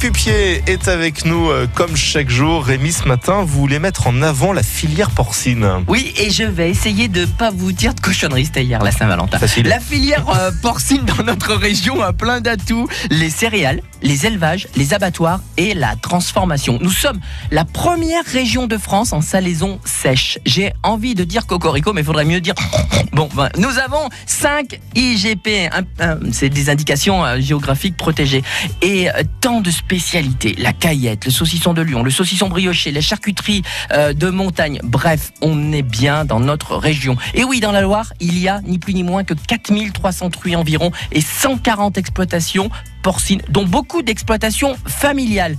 Pupier est avec nous euh, comme chaque jour. Rémi, ce matin, vous voulez mettre en avant la filière porcine. Oui, et je vais essayer de pas vous dire de cochonnerie, c'était hier la Saint-Valentin. La filière euh, porcine dans notre région a plein d'atouts. Les céréales, les élevages, les abattoirs et la transformation. Nous sommes la première région de France en salaison sèche. J'ai envie de dire cocorico, mais il faudrait mieux dire... Bon, ben, nous avons 5 IGP, c'est des indications euh, géographiques protégées. Et tant de La caillette, le saucisson de Lyon, le saucisson brioché, les charcuteries euh, de montagne. Bref, on est bien dans notre région. Et oui, dans la Loire, il y a ni plus ni moins que 4300 truies environ et 140 exploitations porcines, dont beaucoup d'exploitations familiales.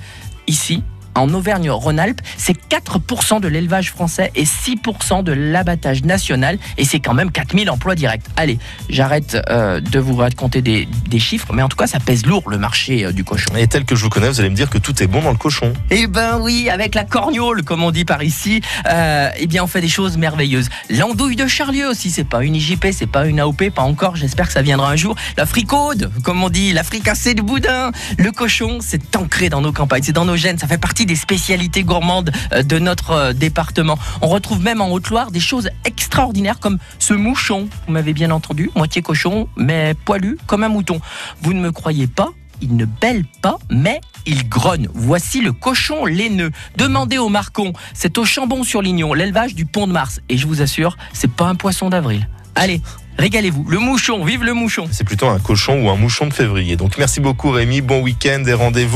Ici, en Auvergne-Rhône-Alpes, c'est 4% de l'élevage français et 6% de l'abattage national. Et c'est quand même 4000 emplois directs. Allez, j'arrête euh, de vous raconter des, des chiffres, mais en tout cas, ça pèse lourd le marché euh, du cochon. Et tel que je vous connais, vous allez me dire que tout est bon dans le cochon. Eh ben oui, avec la corgnole, comme on dit par ici, euh, eh bien on fait des choses merveilleuses. L'andouille de Charlieu aussi, c'est pas une IJP, c'est pas une AOP, pas encore, j'espère que ça viendra un jour. La fricaude, comme on dit, la fricassée de boudin. Le cochon, c'est ancré dans nos campagnes, c'est dans nos gènes, ça fait partie des spécialités gourmandes euh, de notre euh, département. On retrouve même en Haute-Loire des choses extraordinaires comme ce mouchon, vous m'avez bien entendu, moitié cochon, mais poilu comme un mouton. Vous ne me croyez pas il ne bêle pas, mais il grogne. Voici le cochon laineux. Demandez au Marcon. C'est au Chambon-sur-Lignon, l'élevage du Pont de Mars. Et je vous assure, c'est pas un poisson d'avril. Allez, régalez-vous. Le mouchon, vive le mouchon. C'est plutôt un cochon ou un mouchon de février. Donc merci beaucoup Rémi, bon week-end et rendez-vous.